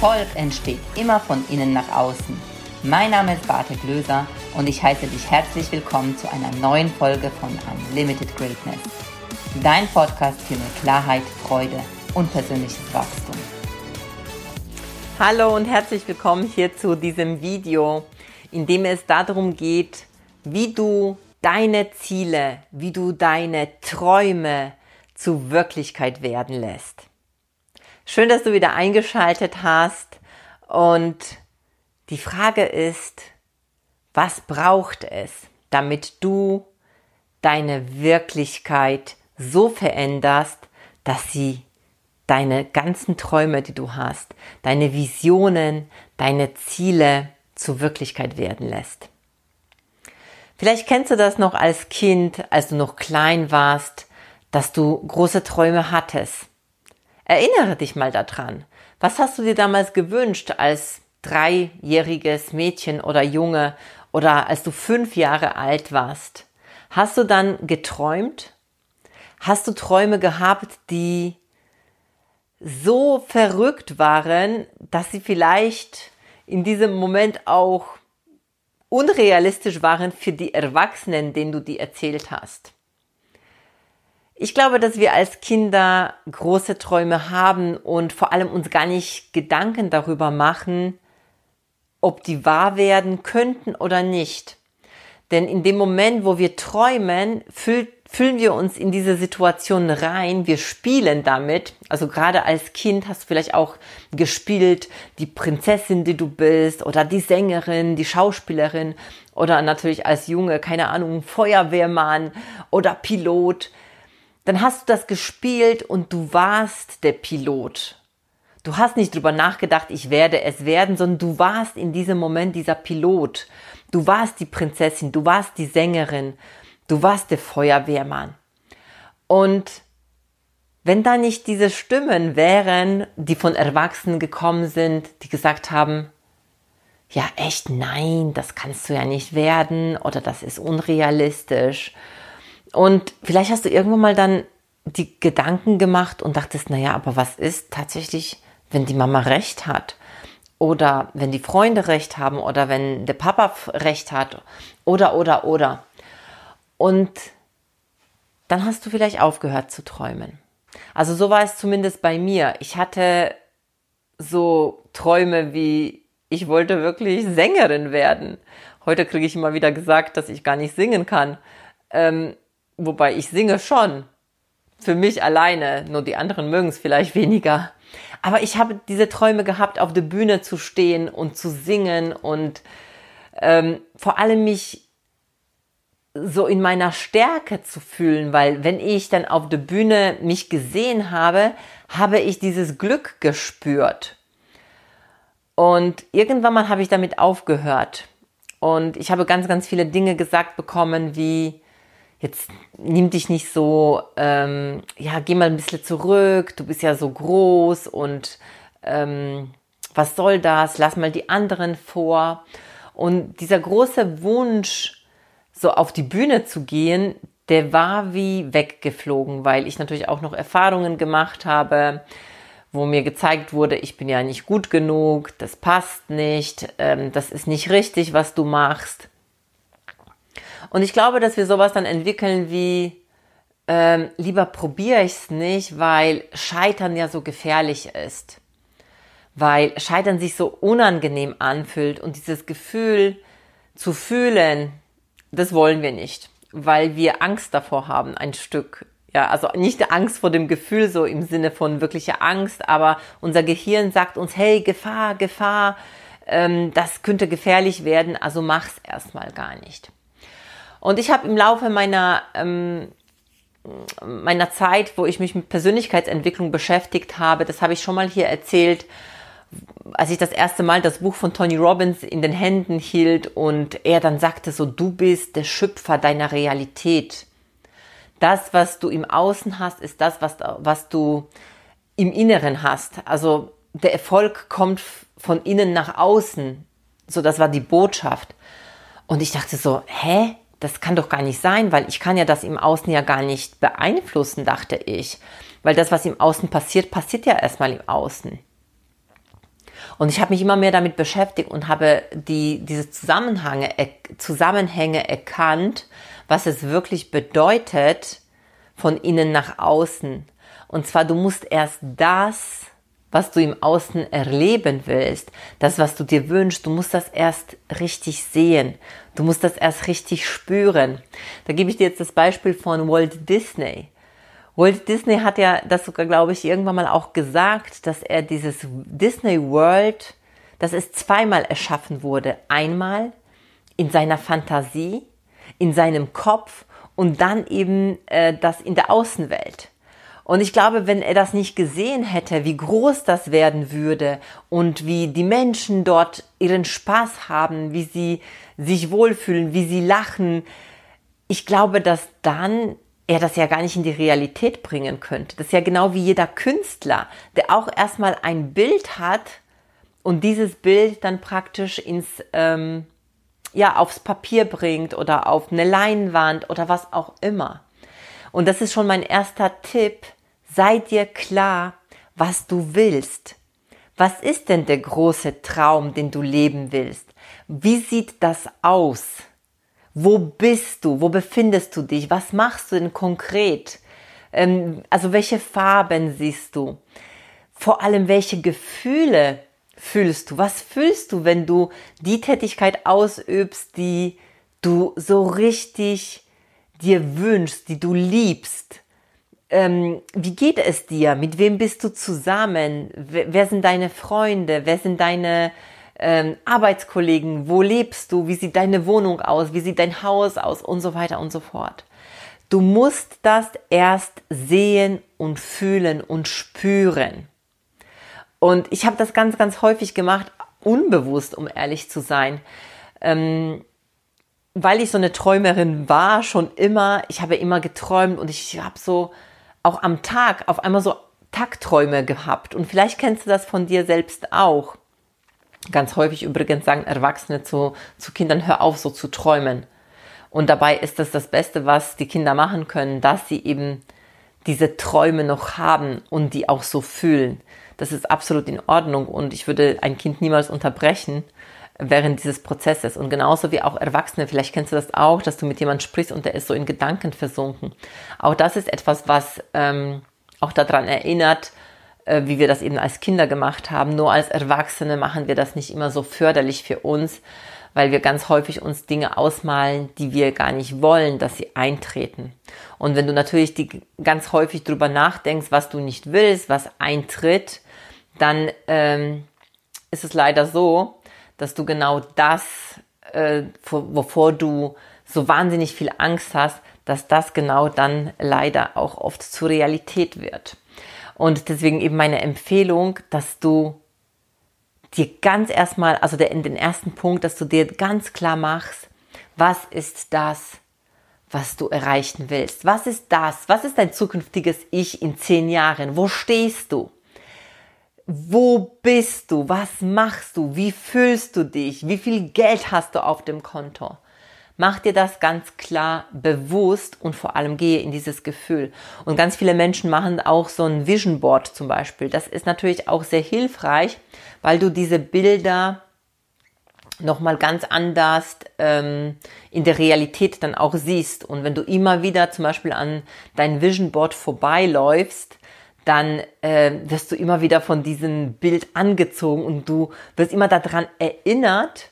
Erfolg entsteht immer von innen nach außen. Mein Name ist Barte Glöser und ich heiße dich herzlich willkommen zu einer neuen Folge von Unlimited Greatness. Dein Podcast für mehr Klarheit, Freude und persönliches Wachstum. Hallo und herzlich willkommen hier zu diesem Video, in dem es darum geht, wie du deine Ziele, wie du deine Träume zu Wirklichkeit werden lässt. Schön, dass du wieder eingeschaltet hast. Und die Frage ist, was braucht es, damit du deine Wirklichkeit so veränderst, dass sie deine ganzen Träume, die du hast, deine Visionen, deine Ziele zur Wirklichkeit werden lässt. Vielleicht kennst du das noch als Kind, als du noch klein warst, dass du große Träume hattest Erinnere dich mal daran. Was hast du dir damals gewünscht als dreijähriges Mädchen oder Junge oder als du fünf Jahre alt warst? Hast du dann geträumt? Hast du Träume gehabt, die so verrückt waren, dass sie vielleicht in diesem Moment auch unrealistisch waren für die Erwachsenen, denen du die erzählt hast? Ich glaube, dass wir als Kinder große Träume haben und vor allem uns gar nicht Gedanken darüber machen, ob die wahr werden könnten oder nicht. Denn in dem Moment, wo wir träumen, füllt, füllen wir uns in diese Situation rein, wir spielen damit. Also gerade als Kind hast du vielleicht auch gespielt, die Prinzessin, die du bist, oder die Sängerin, die Schauspielerin, oder natürlich als Junge, keine Ahnung, Feuerwehrmann oder Pilot dann hast du das gespielt und du warst der Pilot. Du hast nicht drüber nachgedacht, ich werde es werden, sondern du warst in diesem Moment dieser Pilot. Du warst die Prinzessin, du warst die Sängerin, du warst der Feuerwehrmann. Und wenn da nicht diese Stimmen wären, die von Erwachsenen gekommen sind, die gesagt haben, ja echt, nein, das kannst du ja nicht werden oder das ist unrealistisch und vielleicht hast du irgendwann mal dann die Gedanken gemacht und dachtest, naja, aber was ist tatsächlich, wenn die Mama recht hat? Oder wenn die Freunde recht haben oder wenn der Papa recht hat oder, oder, oder. Und dann hast du vielleicht aufgehört zu träumen. Also so war es zumindest bei mir. Ich hatte so Träume wie, ich wollte wirklich Sängerin werden. Heute kriege ich immer wieder gesagt, dass ich gar nicht singen kann. Ähm, Wobei ich singe schon. Für mich alleine. Nur die anderen mögen es vielleicht weniger. Aber ich habe diese Träume gehabt, auf der Bühne zu stehen und zu singen und ähm, vor allem mich so in meiner Stärke zu fühlen, weil wenn ich dann auf der Bühne mich gesehen habe, habe ich dieses Glück gespürt. Und irgendwann mal habe ich damit aufgehört. Und ich habe ganz, ganz viele Dinge gesagt bekommen, wie, jetzt nimm dich nicht so, ähm, ja, geh mal ein bisschen zurück, du bist ja so groß und ähm, was soll das, lass mal die anderen vor. Und dieser große Wunsch, so auf die Bühne zu gehen, der war wie weggeflogen, weil ich natürlich auch noch Erfahrungen gemacht habe, wo mir gezeigt wurde, ich bin ja nicht gut genug, das passt nicht, ähm, das ist nicht richtig, was du machst. Und ich glaube, dass wir sowas dann entwickeln wie, ähm, lieber probiere ich es nicht, weil Scheitern ja so gefährlich ist. Weil Scheitern sich so unangenehm anfühlt und dieses Gefühl zu fühlen, das wollen wir nicht, weil wir Angst davor haben, ein Stück. Ja, also nicht Angst vor dem Gefühl so im Sinne von wirklicher Angst, aber unser Gehirn sagt uns, hey, Gefahr, Gefahr, ähm, das könnte gefährlich werden, also mach's erstmal gar nicht. Und ich habe im Laufe meiner, ähm, meiner Zeit, wo ich mich mit Persönlichkeitsentwicklung beschäftigt habe, das habe ich schon mal hier erzählt, als ich das erste Mal das Buch von Tony Robbins in den Händen hielt und er dann sagte so, du bist der Schöpfer deiner Realität. Das, was du im Außen hast, ist das, was, was du im Inneren hast. Also der Erfolg kommt von innen nach außen. So, das war die Botschaft. Und ich dachte so, hä? Das kann doch gar nicht sein, weil ich kann ja das im Außen ja gar nicht beeinflussen, dachte ich. Weil das, was im Außen passiert, passiert ja erstmal im Außen. Und ich habe mich immer mehr damit beschäftigt und habe die, diese Zusammenhänge, Zusammenhänge erkannt, was es wirklich bedeutet von innen nach außen. Und zwar, du musst erst das, was du im Außen erleben willst, das, was du dir wünschst, du musst das erst richtig sehen. Du musst das erst richtig spüren. Da gebe ich dir jetzt das Beispiel von Walt Disney. Walt Disney hat ja das sogar, glaube ich, irgendwann mal auch gesagt, dass er dieses Disney World, dass es zweimal erschaffen wurde. Einmal in seiner Fantasie, in seinem Kopf und dann eben äh, das in der Außenwelt. Und ich glaube, wenn er das nicht gesehen hätte, wie groß das werden würde und wie die Menschen dort ihren Spaß haben, wie sie sich wohlfühlen, wie sie lachen, ich glaube, dass dann er das ja gar nicht in die Realität bringen könnte. Das ist ja genau wie jeder Künstler, der auch erstmal ein Bild hat und dieses Bild dann praktisch ins, ähm, ja, aufs Papier bringt oder auf eine Leinwand oder was auch immer. Und das ist schon mein erster Tipp. Sei dir klar, was du willst. Was ist denn der große Traum, den du leben willst? Wie sieht das aus? Wo bist du? Wo befindest du dich? Was machst du denn konkret? Ähm, also welche Farben siehst du? Vor allem welche Gefühle fühlst du? Was fühlst du, wenn du die Tätigkeit ausübst, die du so richtig dir wünschst, die du liebst? Ähm, wie geht es dir? Mit wem bist du zusammen? Wer, sind deine Freunde? Wer sind deine ähm, Arbeitskollegen, wo lebst du, wie sieht deine Wohnung aus, wie sieht dein Haus aus und so weiter und so fort. Du musst das erst sehen und fühlen und spüren. Und ich habe das ganz, ganz häufig gemacht, unbewusst, um ehrlich zu sein. Ähm, weil ich so eine Träumerin war, schon immer, ich habe immer geträumt und ich habe so auch am Tag auf einmal so Tagträume gehabt. Und vielleicht kennst du das von dir selbst auch. Ganz häufig übrigens sagen Erwachsene zu, zu Kindern, hör auf, so zu träumen. Und dabei ist das das Beste, was die Kinder machen können, dass sie eben diese Träume noch haben und die auch so fühlen. Das ist absolut in Ordnung und ich würde ein Kind niemals unterbrechen während dieses Prozesses. Und genauso wie auch Erwachsene, vielleicht kennst du das auch, dass du mit jemandem sprichst und der ist so in Gedanken versunken. Auch das ist etwas, was ähm, auch daran erinnert, äh, wie wir das eben als Kinder gemacht haben. Nur als Erwachsene machen wir das nicht immer so förderlich für uns, weil wir ganz häufig uns Dinge ausmalen, die wir gar nicht wollen, dass sie eintreten. Und wenn du natürlich die, ganz häufig drüber nachdenkst, was du nicht willst, was eintritt, dann ähm, ist es leider so, dass du genau das, äh, wovor du so wahnsinnig viel Angst hast, dass das genau dann leider auch oft zur Realität wird. Und deswegen eben meine Empfehlung, dass du dir ganz erstmal, also der, in den ersten Punkt, dass du dir ganz klar machst, was ist das, was du erreichen willst? Was ist das? Was ist dein zukünftiges Ich in zehn Jahren? Wo stehst du? Wo bist du? Was machst du? Wie fühlst du dich? Wie viel Geld hast du auf dem Konto? Mach dir das ganz klar bewusst und vor allem gehe in dieses Gefühl. Und ganz viele Menschen machen auch so ein Vision Board zum Beispiel. Das ist natürlich auch sehr hilfreich, weil du diese Bilder nochmal ganz anders ähm, in der Realität dann auch siehst. Und wenn du immer wieder zum Beispiel an dein Vision Board vorbeiläufst, dann äh, wirst du immer wieder von diesem Bild angezogen und du wirst immer daran erinnert,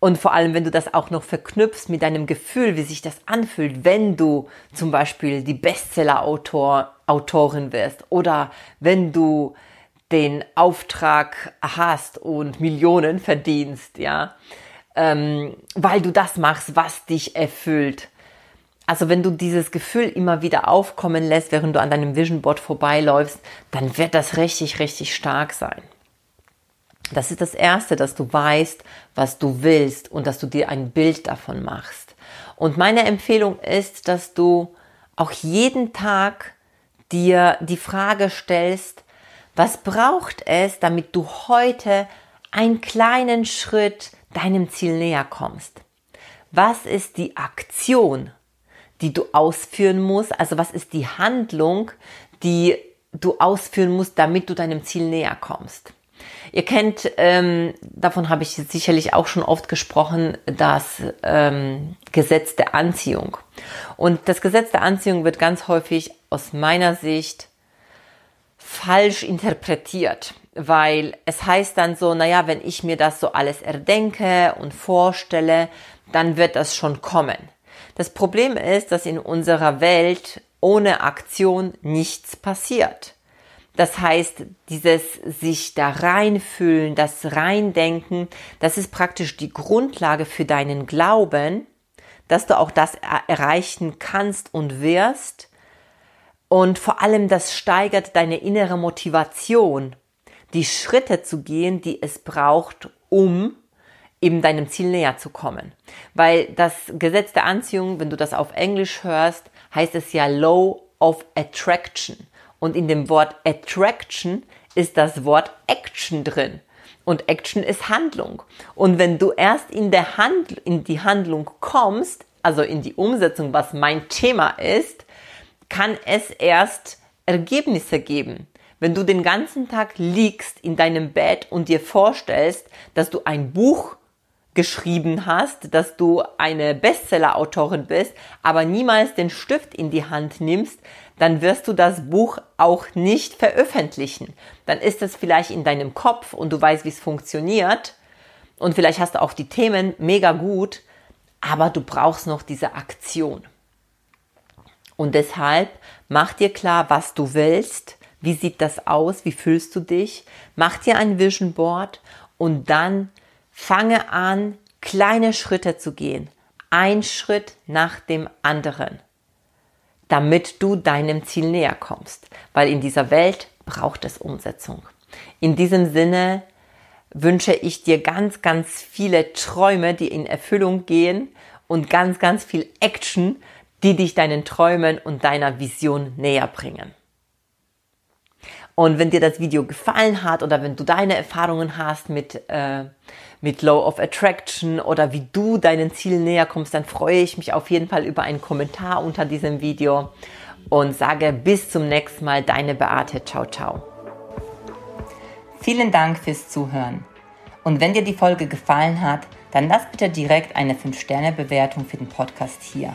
und vor allem, wenn du das auch noch verknüpfst mit deinem Gefühl, wie sich das anfühlt, wenn du zum Beispiel die Bestseller-Autor, Autorin wirst oder wenn du den Auftrag hast und Millionen verdienst, ja, ähm, weil du das machst, was dich erfüllt. Also wenn du dieses Gefühl immer wieder aufkommen lässt, während du an deinem Vision Board vorbeiläufst, dann wird das richtig, richtig stark sein. Das ist das Erste, dass du weißt, was du willst und dass du dir ein Bild davon machst. Und meine Empfehlung ist, dass du auch jeden Tag dir die Frage stellst, was braucht es, damit du heute einen kleinen Schritt deinem Ziel näher kommst? Was ist die Aktion, die du ausführen musst? Also was ist die Handlung, die du ausführen musst, damit du deinem Ziel näher kommst? Ihr kennt, ähm, davon habe ich sicherlich auch schon oft gesprochen, das ähm, Gesetz der Anziehung. Und das Gesetz der Anziehung wird ganz häufig aus meiner Sicht falsch interpretiert, weil es heißt dann so, naja, wenn ich mir das so alles erdenke und vorstelle, dann wird das schon kommen. Das Problem ist, dass in unserer Welt ohne Aktion nichts passiert. Das heißt, dieses sich da reinfühlen, das Reindenken, das ist praktisch die Grundlage für deinen Glauben, dass du auch das erreichen kannst und wirst. Und vor allem das steigert deine innere Motivation, die Schritte zu gehen, die es braucht, um eben deinem Ziel näher zu kommen. Weil das Gesetz der Anziehung, wenn du das auf Englisch hörst, heißt es ja Law of Attraction. Und in dem Wort Attraction ist das Wort Action drin. Und Action ist Handlung. Und wenn du erst in, der Hand, in die Handlung kommst, also in die Umsetzung, was mein Thema ist, kann es erst Ergebnisse geben. Wenn du den ganzen Tag liegst in deinem Bett und dir vorstellst, dass du ein Buch geschrieben hast, dass du eine Bestseller-Autorin bist, aber niemals den Stift in die Hand nimmst, dann wirst du das Buch auch nicht veröffentlichen. Dann ist es vielleicht in deinem Kopf und du weißt, wie es funktioniert. Und vielleicht hast du auch die Themen mega gut, aber du brauchst noch diese Aktion. Und deshalb mach dir klar, was du willst. Wie sieht das aus? Wie fühlst du dich? Mach dir ein Vision Board und dann Fange an, kleine Schritte zu gehen, ein Schritt nach dem anderen, damit du deinem Ziel näher kommst, weil in dieser Welt braucht es Umsetzung. In diesem Sinne wünsche ich dir ganz, ganz viele Träume, die in Erfüllung gehen und ganz, ganz viel Action, die dich deinen Träumen und deiner Vision näher bringen. Und wenn dir das Video gefallen hat oder wenn du deine Erfahrungen hast mit, äh, mit Law of Attraction oder wie du deinen Zielen näher kommst, dann freue ich mich auf jeden Fall über einen Kommentar unter diesem Video und sage bis zum nächsten Mal, deine Beate. Ciao, ciao. Vielen Dank fürs Zuhören. Und wenn dir die Folge gefallen hat, dann lass bitte direkt eine 5-Sterne-Bewertung für den Podcast hier.